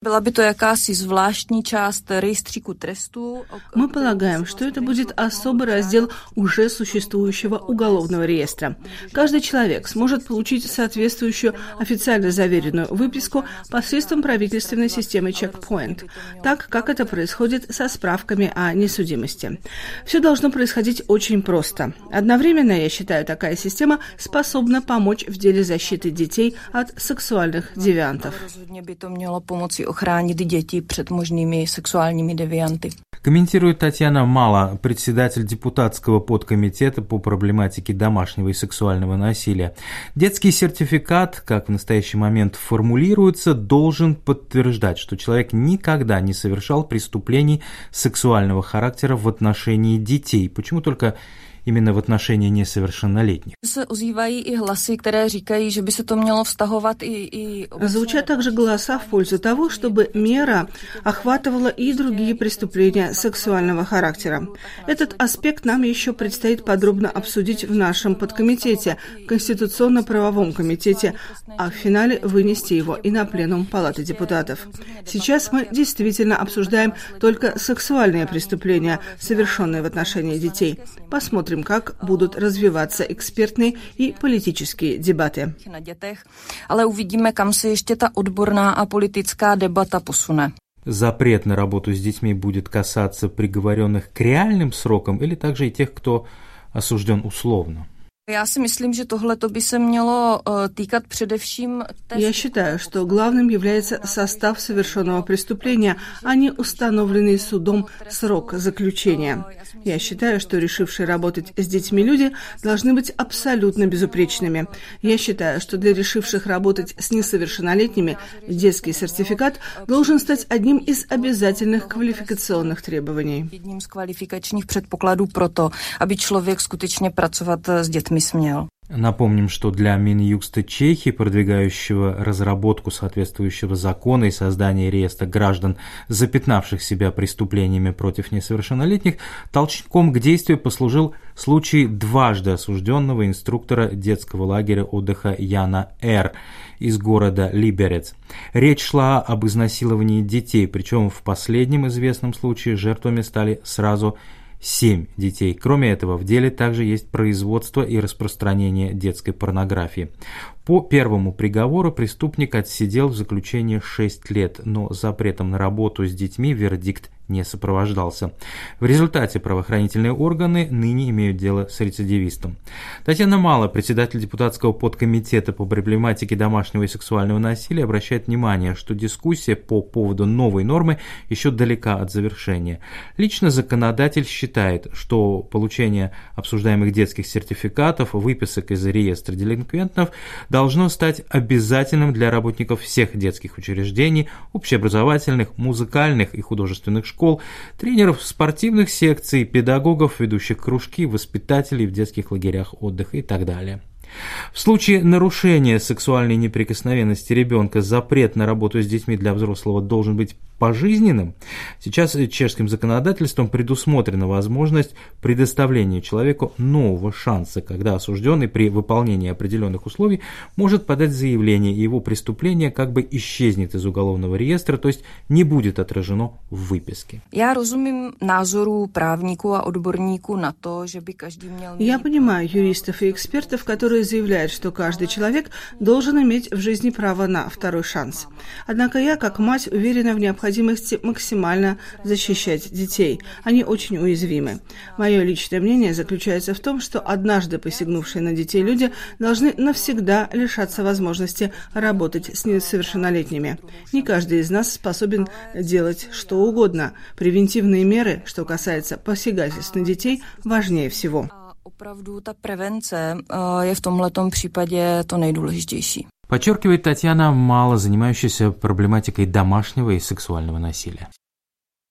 Была бы то якась часть рейстрику тресту. Мы полагаем, что это будет особый раздел уже существующего уголовного реестра. Каждый человек сможет получить соответствующую официально заверенную выписку посредством правительственной системы Checkpoint, так как это происходит со справками о несудимости. Все должно происходить очень просто. Одновременно, я считаю, такая система способна помочь в деле защиты детей от сексуальных девиантов. Ochránit děti před možnými sexuálními devianty. Комментирует Татьяна Мало, председатель депутатского подкомитета по проблематике домашнего и сексуального насилия. Детский сертификат, как в настоящий момент формулируется, должен подтверждать, что человек никогда не совершал преступлений сексуального характера в отношении детей. Почему только именно в отношении несовершеннолетних. Звучат также голоса в пользу того, чтобы мера охватывала и другие преступления сексуального характера. Этот аспект нам еще предстоит подробно обсудить в нашем подкомитете, Конституционно-правовом комитете, а в финале вынести его и на пленум Палаты депутатов. Сейчас мы действительно обсуждаем только сексуальные преступления, совершенные в отношении детей. Посмотрим, посмотрим, как будут развиваться экспертные и политические дебаты. Ale uvidíme, kam se ještě ta odborná a politická debata posune. Запрет на работу с детьми будет касаться приговоренных к реальным срокам или также и тех, кто осужден условно? Я считаю, что главным является состав совершенного преступления, а не установленный судом срок заключения. Я считаю, что решившие работать с детьми люди должны быть абсолютно безупречными. Я считаю, что для решивших работать с несовершеннолетними детский сертификат должен стать одним из обязательных квалификационных требований. Jedním z kvalifikačních předpokladů pro to, aby člověk skutečně pracovat s dětmi смел. Напомним, что для Минюкста Чехии, продвигающего разработку соответствующего закона и создание реестра граждан, запятнавших себя преступлениями против несовершеннолетних, толчком к действию послужил случай дважды осужденного инструктора детского лагеря отдыха Яна Р. из города Либерец. Речь шла об изнасиловании детей, причем в последнем известном случае жертвами стали сразу 7 детей. Кроме этого, в деле также есть производство и распространение детской порнографии. По первому приговору преступник отсидел в заключении 6 лет, но запретом на работу с детьми вердикт не сопровождался. В результате правоохранительные органы ныне имеют дело с рецидивистом. Татьяна Мало, председатель депутатского подкомитета по проблематике домашнего и сексуального насилия, обращает внимание, что дискуссия по поводу новой нормы еще далека от завершения. Лично законодатель считает, что получение обсуждаемых детских сертификатов, выписок из реестра делинквентов должно стать обязательным для работников всех детских учреждений, общеобразовательных, музыкальных и художественных школ, школ, тренеров спортивных секций, педагогов, ведущих кружки, воспитателей в детских лагерях отдыха и так далее. В случае нарушения сексуальной неприкосновенности ребенка запрет на работу с детьми для взрослого должен быть пожизненным, сейчас чешским законодательством предусмотрена возможность предоставления человеку нового шанса, когда осужденный при выполнении определенных условий может подать заявление, и его преступление как бы исчезнет из уголовного реестра, то есть не будет отражено в выписке. Я právníků a odborníků na to, že by každý měl... Я понимаю юристов и экспертов, которые заявляют, что каждый человек должен иметь в жизни право на второй шанс. Однако я, как мать, уверена в необходимости максимально защищать детей. Они очень уязвимы. Мое личное мнение заключается в том, что однажды посягнувшие на детей люди должны навсегда лишаться возможности работать с несовершеннолетними. Не каждый из нас способен делать что угодно. Превентивные меры, что касается посягательств на детей, важнее всего. Opravdu ta prevence je v tomhletom případě to nejdůležitější. Подчеркивает Татьяна, мало занимающаяся проблематикой домашнего и сексуального насилия.